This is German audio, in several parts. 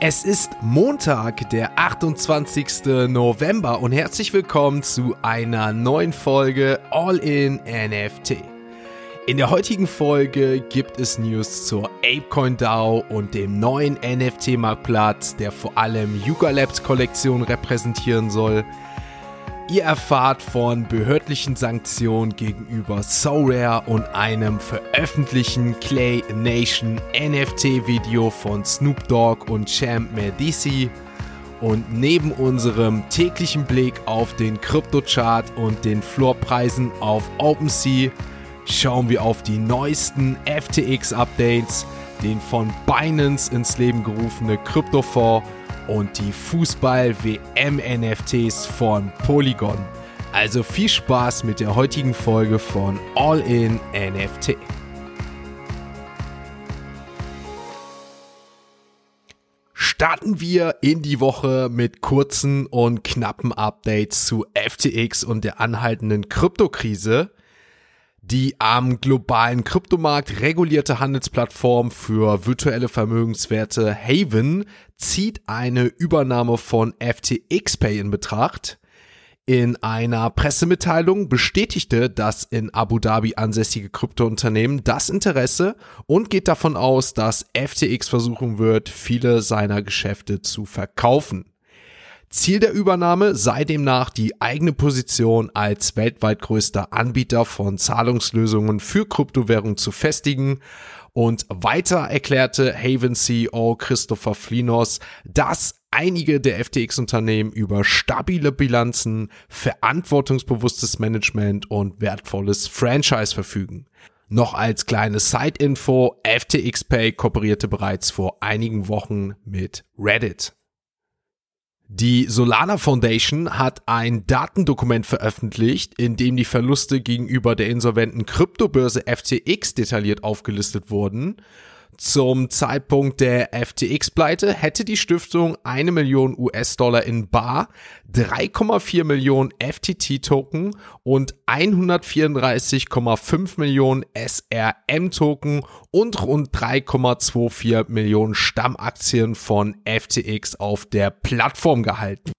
Es ist Montag, der 28. November und herzlich willkommen zu einer neuen Folge All in NFT. In der heutigen Folge gibt es News zur ApeCoin DAO und dem neuen NFT-Marktplatz, der vor allem Yuga Labs Kollektion repräsentieren soll. Ihr erfahrt von behördlichen Sanktionen gegenüber SoRare und einem veröffentlichten Clay Nation NFT-Video von Snoop Dogg und Champ Medici. Und neben unserem täglichen Blick auf den Kryptochart und den Floorpreisen auf OpenSea schauen wir auf die neuesten FTX-Updates, den von Binance ins Leben gerufene Kryptofonds und die Fußball-WM-NFTs von Polygon. Also viel Spaß mit der heutigen Folge von All in NFT. Starten wir in die Woche mit kurzen und knappen Updates zu FTX und der anhaltenden Kryptokrise. Die am globalen Kryptomarkt regulierte Handelsplattform für virtuelle Vermögenswerte Haven zieht eine Übernahme von FTX Pay in Betracht. In einer Pressemitteilung bestätigte das in Abu Dhabi ansässige Kryptounternehmen das Interesse und geht davon aus, dass FTX versuchen wird, viele seiner Geschäfte zu verkaufen. Ziel der Übernahme sei demnach die eigene Position als weltweit größter Anbieter von Zahlungslösungen für Kryptowährungen zu festigen und weiter erklärte Haven CEO Christopher Flinos, dass einige der FTX-Unternehmen über stabile Bilanzen, verantwortungsbewusstes Management und wertvolles Franchise verfügen. Noch als kleine Side-Info, FTX Pay kooperierte bereits vor einigen Wochen mit Reddit. Die Solana Foundation hat ein Datendokument veröffentlicht, in dem die Verluste gegenüber der insolventen Kryptobörse FTX detailliert aufgelistet wurden zum Zeitpunkt der FTX-Pleite hätte die Stiftung eine Million US-Dollar in Bar, 3,4 Millionen FTT-Token und 134,5 Millionen SRM-Token und rund 3,24 Millionen Stammaktien von FTX auf der Plattform gehalten.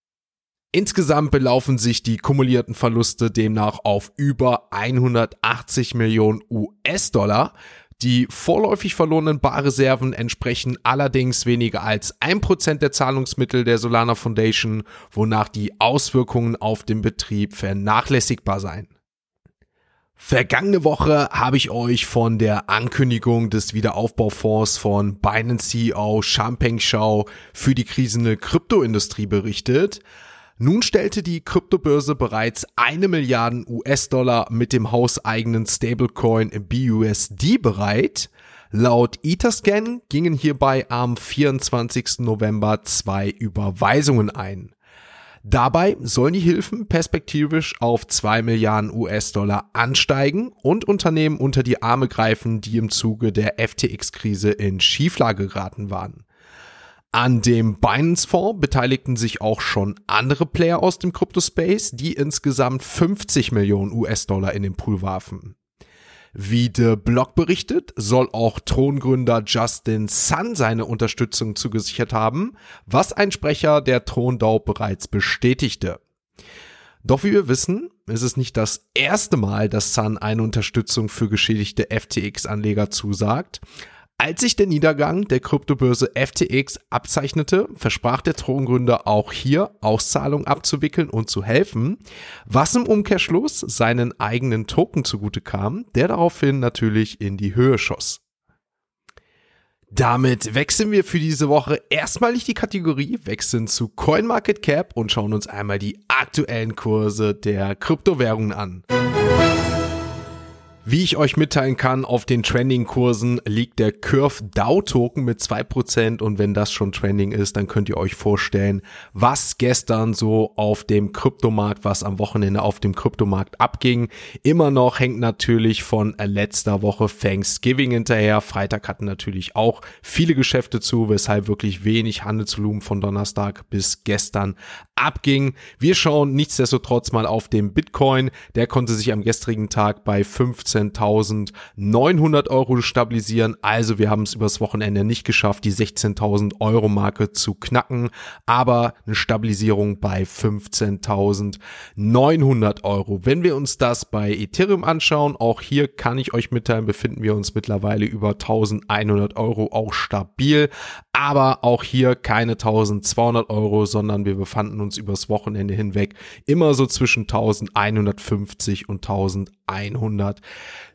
Insgesamt belaufen sich die kumulierten Verluste demnach auf über 180 Millionen US-Dollar. Die vorläufig verlorenen Barreserven entsprechen allerdings weniger als ein Prozent der Zahlungsmittel der Solana Foundation, wonach die Auswirkungen auf den Betrieb vernachlässigbar seien. Vergangene Woche habe ich euch von der Ankündigung des Wiederaufbaufonds von Binance CEO Champeng Shao für die krisende Kryptoindustrie berichtet. Nun stellte die Kryptobörse bereits eine Milliarden US-Dollar mit dem hauseigenen Stablecoin BUSD bereit. Laut Etherscan gingen hierbei am 24. November zwei Überweisungen ein. Dabei sollen die Hilfen perspektivisch auf 2 Milliarden US-Dollar ansteigen und Unternehmen unter die Arme greifen, die im Zuge der FTX-Krise in Schieflage geraten waren. An dem Binance-Fonds beteiligten sich auch schon andere Player aus dem Crypto-Space, die insgesamt 50 Millionen US-Dollar in den Pool warfen. Wie The Block berichtet, soll auch Throngründer Justin Sun seine Unterstützung zugesichert haben, was ein Sprecher der Throndau bereits bestätigte. Doch wie wir wissen, ist es nicht das erste Mal, dass Sun eine Unterstützung für geschädigte FTX-Anleger zusagt. Als sich der Niedergang der Kryptobörse FTX abzeichnete, versprach der Throngründer auch hier Auszahlungen abzuwickeln und zu helfen, was im Umkehrschluss seinen eigenen Token zugute kam, der daraufhin natürlich in die Höhe schoss. Damit wechseln wir für diese Woche erstmalig die Kategorie, wechseln zu CoinMarketCap und schauen uns einmal die aktuellen Kurse der Kryptowährungen an. Wie ich euch mitteilen kann, auf den Trending-Kursen liegt der Curve DAO Token mit 2% und wenn das schon Trending ist, dann könnt ihr euch vorstellen, was gestern so auf dem Kryptomarkt, was am Wochenende auf dem Kryptomarkt abging. Immer noch hängt natürlich von letzter Woche Thanksgiving hinterher. Freitag hatten natürlich auch viele Geschäfte zu, weshalb wirklich wenig Handelsvolumen von Donnerstag bis gestern abging. Wir schauen nichtsdestotrotz mal auf den Bitcoin. Der konnte sich am gestrigen Tag bei 15 15.900 Euro stabilisieren. Also wir haben es übers Wochenende nicht geschafft, die 16.000 Euro Marke zu knacken, aber eine Stabilisierung bei 15.900 Euro. Wenn wir uns das bei Ethereum anschauen, auch hier kann ich euch mitteilen, befinden wir uns mittlerweile über 1.100 Euro auch stabil, aber auch hier keine 1.200 Euro, sondern wir befanden uns übers Wochenende hinweg immer so zwischen 1.150 und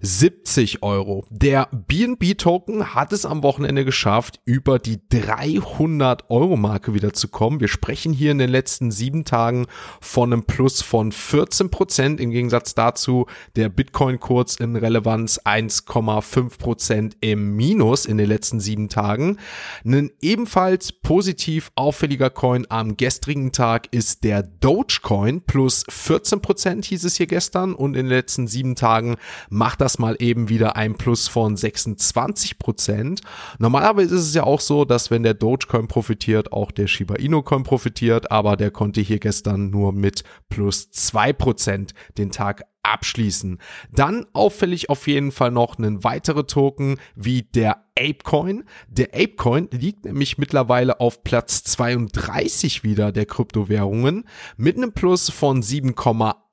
1.170 Euro. Der BNB Token hat es am Wochenende geschafft, über die 300 Euro Marke wieder zu kommen. Wir sprechen hier in den letzten sieben Tagen von einem Plus von 14 Prozent. Im Gegensatz dazu der Bitcoin kurz in Relevanz 1,5 Prozent im Minus in den letzten sieben Tagen. Ein ebenfalls positiv auffälliger Coin am gestrigen Tag ist der Dogecoin plus 14 Prozent hieß es hier gestern und in den letzten sieben Tagen macht das mal eben wieder ein Plus von 26 Prozent. Normalerweise ist es ja auch so, dass wenn der Dogecoin profitiert, auch der Shiba Inu Coin profitiert, aber der konnte hier gestern nur mit plus zwei Prozent den Tag abschließen. Dann auffällig auf jeden Fall noch einen weitere Token wie der Apecoin. Der Apecoin liegt nämlich mittlerweile auf Platz 32 wieder der Kryptowährungen mit einem Plus von 7,8%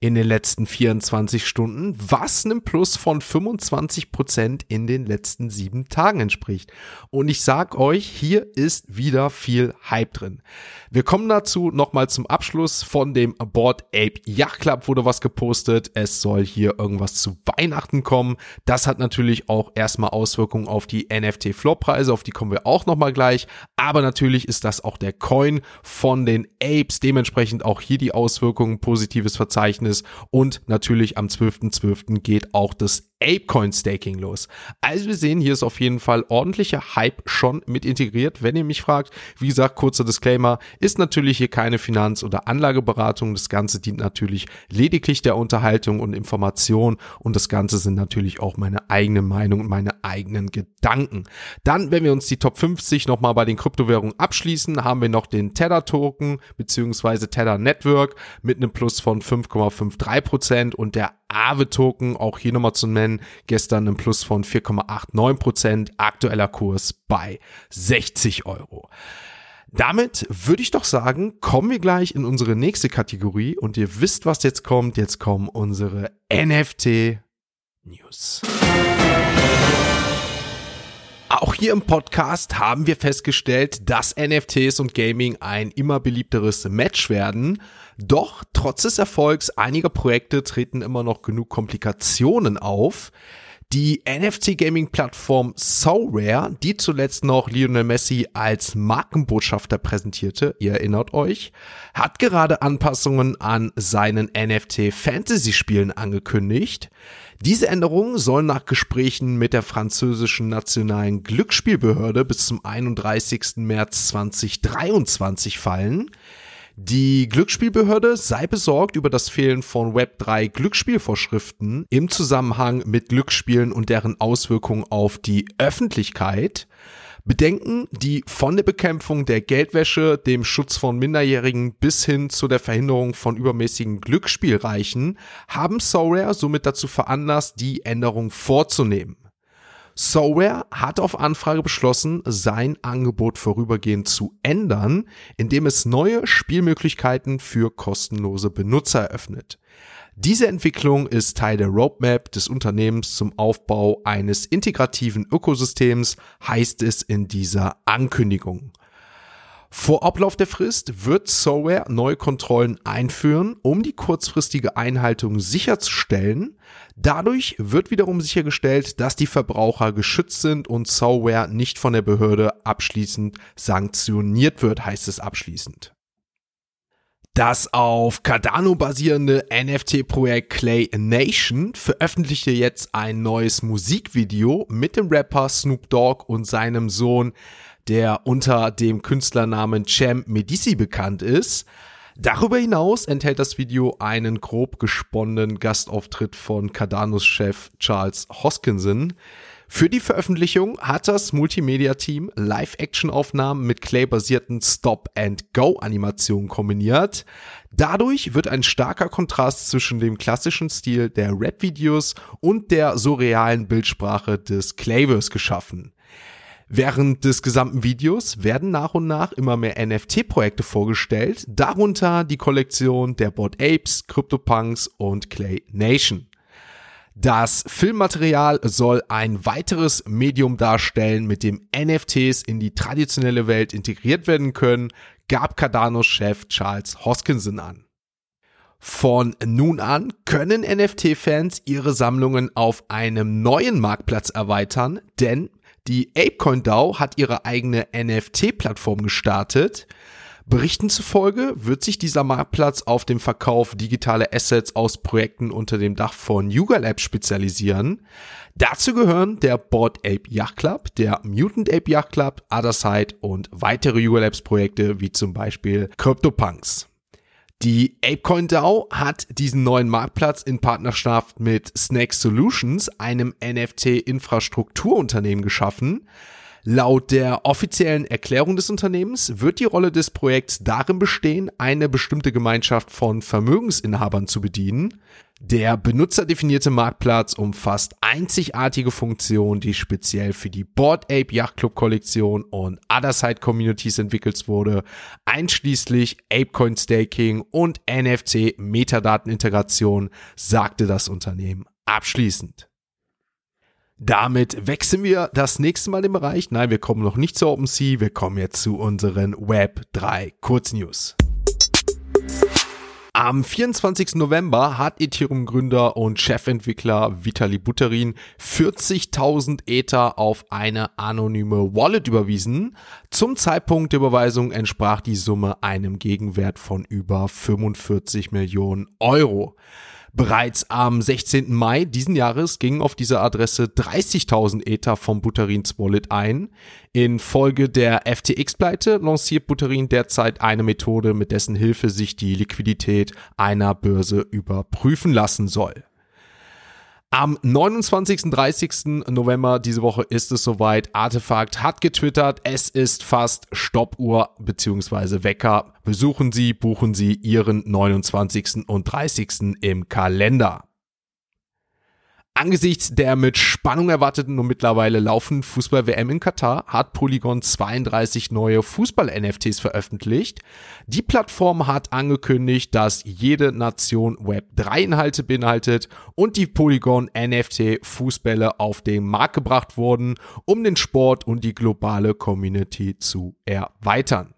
in den letzten 24 Stunden, was einem Plus von 25% in den letzten sieben Tagen entspricht. Und ich sag euch, hier ist wieder viel Hype drin. Wir kommen dazu nochmal zum Abschluss von dem Board Ape Yacht Club wurde was gepostet. Es soll hier irgendwas zu Weihnachten kommen. Das hat natürlich auch erstmal Auswirkungen auf die NFT-Floor-Preise, auf die kommen wir auch nochmal gleich. Aber natürlich ist das auch der Coin von den Apes. Dementsprechend auch hier die Auswirkungen, positives Verzeichnis. Und natürlich am 12.12. .12. geht auch das Apecoin Staking los. Also wir sehen, hier ist auf jeden Fall ordentlicher Hype schon mit integriert. Wenn ihr mich fragt, wie gesagt, kurzer Disclaimer, ist natürlich hier keine Finanz- oder Anlageberatung. Das Ganze dient natürlich lediglich der Unterhaltung und Information und das Ganze sind natürlich auch meine eigene Meinung und meine eigenen Gedanken. Dann, wenn wir uns die Top 50 nochmal bei den Kryptowährungen abschließen, haben wir noch den Tether Token beziehungsweise Tether Network mit einem Plus von 5,53 Prozent und der Aave Token, auch hier nochmal zu nennen, gestern ein Plus von 4,89 Prozent, aktueller Kurs bei 60 Euro. Damit würde ich doch sagen, kommen wir gleich in unsere nächste Kategorie und ihr wisst, was jetzt kommt. Jetzt kommen unsere NFT News. Auch hier im Podcast haben wir festgestellt, dass NFTs und Gaming ein immer beliebteres Match werden. Doch trotz des Erfolgs einiger Projekte treten immer noch genug Komplikationen auf. Die NFT-Gaming-Plattform SoRare, die zuletzt noch Lionel Messi als Markenbotschafter präsentierte, ihr erinnert euch, hat gerade Anpassungen an seinen NFT-Fantasy-Spielen angekündigt. Diese Änderungen sollen nach Gesprächen mit der französischen nationalen Glücksspielbehörde bis zum 31. März 2023 fallen. Die Glücksspielbehörde sei besorgt über das Fehlen von Web3 Glücksspielvorschriften im Zusammenhang mit Glücksspielen und deren Auswirkungen auf die Öffentlichkeit. Bedenken, die von der Bekämpfung der Geldwäsche, dem Schutz von Minderjährigen bis hin zu der Verhinderung von übermäßigen Glücksspiel reichen, haben Sorare somit dazu veranlasst, die Änderung vorzunehmen. Soware hat auf Anfrage beschlossen, sein Angebot vorübergehend zu ändern, indem es neue Spielmöglichkeiten für kostenlose Benutzer eröffnet. Diese Entwicklung ist Teil der Roadmap des Unternehmens zum Aufbau eines integrativen Ökosystems, heißt es in dieser Ankündigung. Vor Ablauf der Frist wird Soware neue Kontrollen einführen, um die kurzfristige Einhaltung sicherzustellen. Dadurch wird wiederum sichergestellt, dass die Verbraucher geschützt sind und Soware nicht von der Behörde abschließend sanktioniert wird, heißt es abschließend. Das auf Cardano basierende NFT-Projekt Clay Nation veröffentlichte jetzt ein neues Musikvideo mit dem Rapper Snoop Dogg und seinem Sohn der unter dem Künstlernamen Champ Medici bekannt ist. Darüber hinaus enthält das Video einen grob gesponnenen Gastauftritt von Cardanos Chef Charles Hoskinson. Für die Veröffentlichung hat das Multimedia-Team Live-Action-Aufnahmen mit Clay-basierten Stop-and-Go-Animationen kombiniert. Dadurch wird ein starker Kontrast zwischen dem klassischen Stil der Rap-Videos und der surrealen Bildsprache des Clayverse geschaffen. Während des gesamten Videos werden nach und nach immer mehr NFT-Projekte vorgestellt, darunter die Kollektion der Bored Apes, CryptoPunks und Clay Nation. Das Filmmaterial soll ein weiteres Medium darstellen, mit dem NFTs in die traditionelle Welt integriert werden können, gab Cardano-Chef Charles Hoskinson an. Von nun an können NFT-Fans ihre Sammlungen auf einem neuen Marktplatz erweitern, denn die ApeCoin DAO hat ihre eigene NFT-Plattform gestartet. Berichten zufolge wird sich dieser Marktplatz auf den Verkauf digitaler Assets aus Projekten unter dem Dach von Yuga Labs spezialisieren. Dazu gehören der Board Ape Yacht Club, der Mutant Ape Yacht Club, Otherside und weitere Yuga Labs Projekte wie zum Beispiel CryptoPunks. Die ApeCoin DAO hat diesen neuen Marktplatz in Partnerschaft mit Snake Solutions, einem NFT-Infrastrukturunternehmen, geschaffen. Laut der offiziellen Erklärung des Unternehmens wird die Rolle des Projekts darin bestehen, eine bestimmte Gemeinschaft von Vermögensinhabern zu bedienen. Der benutzerdefinierte Marktplatz umfasst einzigartige Funktionen, die speziell für die Board Ape Yacht Club Kollektion und Otherside Communities entwickelt wurde, einschließlich Apecoin Staking und NFC Metadatenintegration, sagte das Unternehmen abschließend. Damit wechseln wir das nächste Mal den Bereich. Nein, wir kommen noch nicht zu OpenSea, wir kommen jetzt zu unseren Web 3 Kurznews. Am 24. November hat Ethereum-Gründer und Chefentwickler Vitali Buterin 40.000 Ether auf eine anonyme Wallet überwiesen. Zum Zeitpunkt der Überweisung entsprach die Summe einem Gegenwert von über 45 Millionen Euro. Bereits am 16. Mai diesen Jahres gingen auf dieser Adresse 30.000 Ether vom Butterins Wallet ein. In Folge der FTX-Pleite lanciert Butterin derzeit eine Methode, mit dessen Hilfe sich die Liquidität einer Börse überprüfen lassen soll. Am 29. 30. November diese Woche ist es soweit. Artefakt hat getwittert, es ist fast Stoppuhr bzw. Wecker. Besuchen Sie, buchen Sie Ihren 29. und 30. im Kalender. Angesichts der mit Spannung erwarteten und mittlerweile laufenden Fußball-WM in Katar hat Polygon 32 neue Fußball-NFTs veröffentlicht. Die Plattform hat angekündigt, dass jede Nation Web3-Inhalte beinhaltet und die Polygon NFT-Fußbälle auf den Markt gebracht wurden, um den Sport und die globale Community zu erweitern.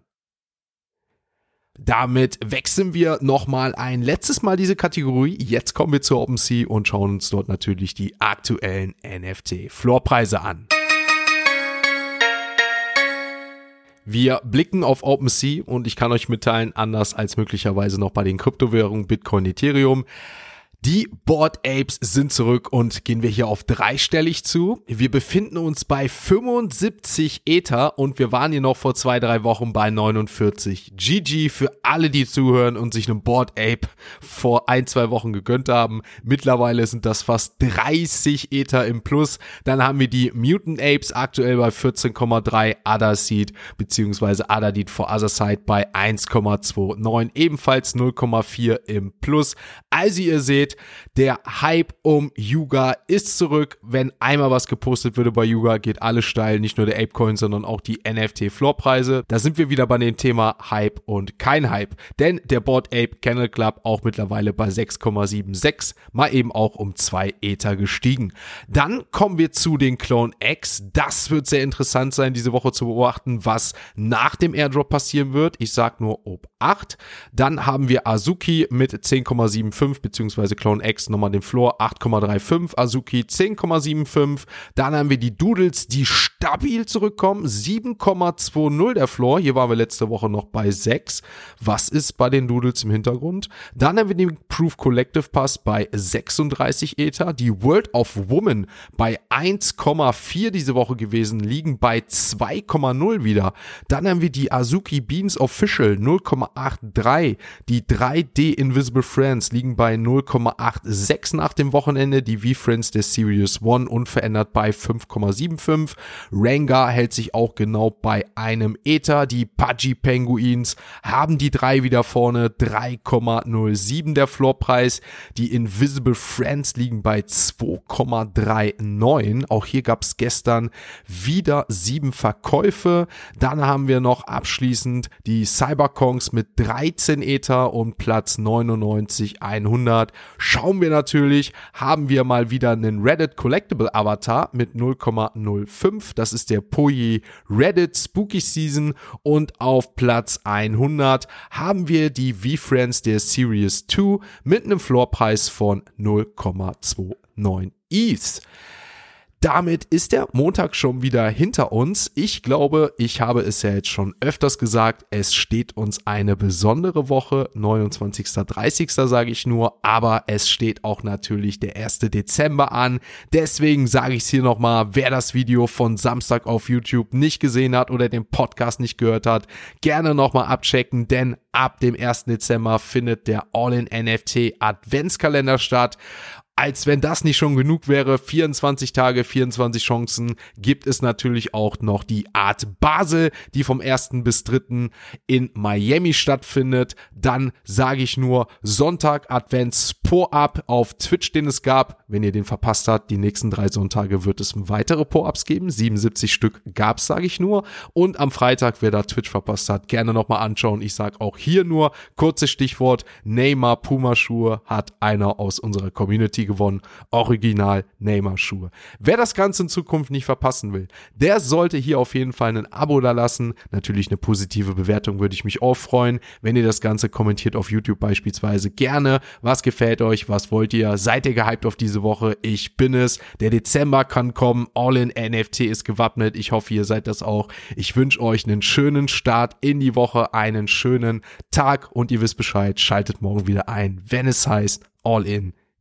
Damit wechseln wir nochmal ein letztes Mal diese Kategorie. Jetzt kommen wir zur OpenSea und schauen uns dort natürlich die aktuellen NFT-Floorpreise an. Wir blicken auf OpenSea und ich kann euch mitteilen, anders als möglicherweise noch bei den Kryptowährungen Bitcoin, Ethereum, die Board Apes sind zurück und gehen wir hier auf dreistellig zu. Wir befinden uns bei 75 Ether und wir waren hier noch vor zwei, drei Wochen bei 49. GG für alle, die zuhören und sich einen Board Ape vor ein, zwei Wochen gegönnt haben. Mittlerweile sind das fast 30 Ether im Plus. Dann haben wir die Mutant Apes aktuell bei 14,3 Other Seed beziehungsweise Other Deed for Other Side bei 1,29. Ebenfalls 0,4 im Plus. Also ihr seht, steht, der Hype um Yuga ist zurück. Wenn einmal was gepostet würde bei Yuga, geht alles steil. Nicht nur der Apecoin, sondern auch die NFT-Floorpreise. Da sind wir wieder bei dem Thema Hype und kein Hype. Denn der Board Ape Kennel Club auch mittlerweile bei 6,76, mal eben auch um 2 Ether gestiegen. Dann kommen wir zu den Clone X. Das wird sehr interessant sein, diese Woche zu beobachten, was nach dem Airdrop passieren wird. Ich sag nur ob 8. Dann haben wir Azuki mit 10,75 beziehungsweise Clone X nochmal den Floor 8,35, Azuki 10,75. Dann haben wir die Doodles, die stabil zurückkommen. 7,20 der Floor. Hier waren wir letzte Woche noch bei 6. Was ist bei den Doodles im Hintergrund? Dann haben wir den Proof Collective Pass bei 36 Ether. Die World of Woman bei 1,4 diese Woche gewesen, liegen bei 2,0 wieder. Dann haben wir die Azuki Beans Official 0,83. Die 3D Invisible Friends liegen bei 0,86 nach dem Wochenende. Die V-Friends der Series One unverändert bei 5,75. Rengar hält sich auch genau bei einem Ether. Die Pudgy Penguins haben die drei wieder vorne. 3,07 der Floorpreis. Die Invisible Friends liegen bei 2,39. Auch hier gab es gestern wieder sieben Verkäufe. Dann haben wir noch abschließend die Cyberkongs mit 13 Ether und Platz 99 100. Schauen wir natürlich, haben wir mal wieder einen Reddit Collectible Avatar mit 0,05. Das ist der Poye Reddit Spooky Season und auf Platz 100 haben wir die V-Friends der Series 2 mit einem Floorpreis von 0,29 ETH. Damit ist der Montag schon wieder hinter uns. Ich glaube, ich habe es ja jetzt schon öfters gesagt, es steht uns eine besondere Woche, 29. 30. sage ich nur, aber es steht auch natürlich der 1. Dezember an. Deswegen sage ich es hier nochmal, wer das Video von Samstag auf YouTube nicht gesehen hat oder den Podcast nicht gehört hat, gerne nochmal abchecken, denn ab dem 1. Dezember findet der All-in-NFT Adventskalender statt als wenn das nicht schon genug wäre, 24 Tage, 24 Chancen, gibt es natürlich auch noch die Art Basel, die vom 1. bis 3. in Miami stattfindet. Dann sage ich nur Sonntag Advents Po-Up auf Twitch, den es gab. Wenn ihr den verpasst habt, die nächsten drei Sonntage wird es weitere Po-Ups geben. 77 Stück gab's, sage ich nur. Und am Freitag, wer da Twitch verpasst hat, gerne nochmal anschauen. Ich sage auch hier nur kurzes Stichwort. Neymar Puma Schuhe hat einer aus unserer Community gewonnen. Original Neymar Schuhe. Wer das Ganze in Zukunft nicht verpassen will, der sollte hier auf jeden Fall ein Abo da lassen. Natürlich eine positive Bewertung würde ich mich auch freuen. Wenn ihr das Ganze kommentiert auf YouTube beispielsweise gerne. Was gefällt euch? Was wollt ihr? Seid ihr gehypt auf diese Woche? Ich bin es. Der Dezember kann kommen. All in NFT ist gewappnet. Ich hoffe, ihr seid das auch. Ich wünsche euch einen schönen Start in die Woche, einen schönen Tag und ihr wisst Bescheid. Schaltet morgen wieder ein, wenn es heißt All in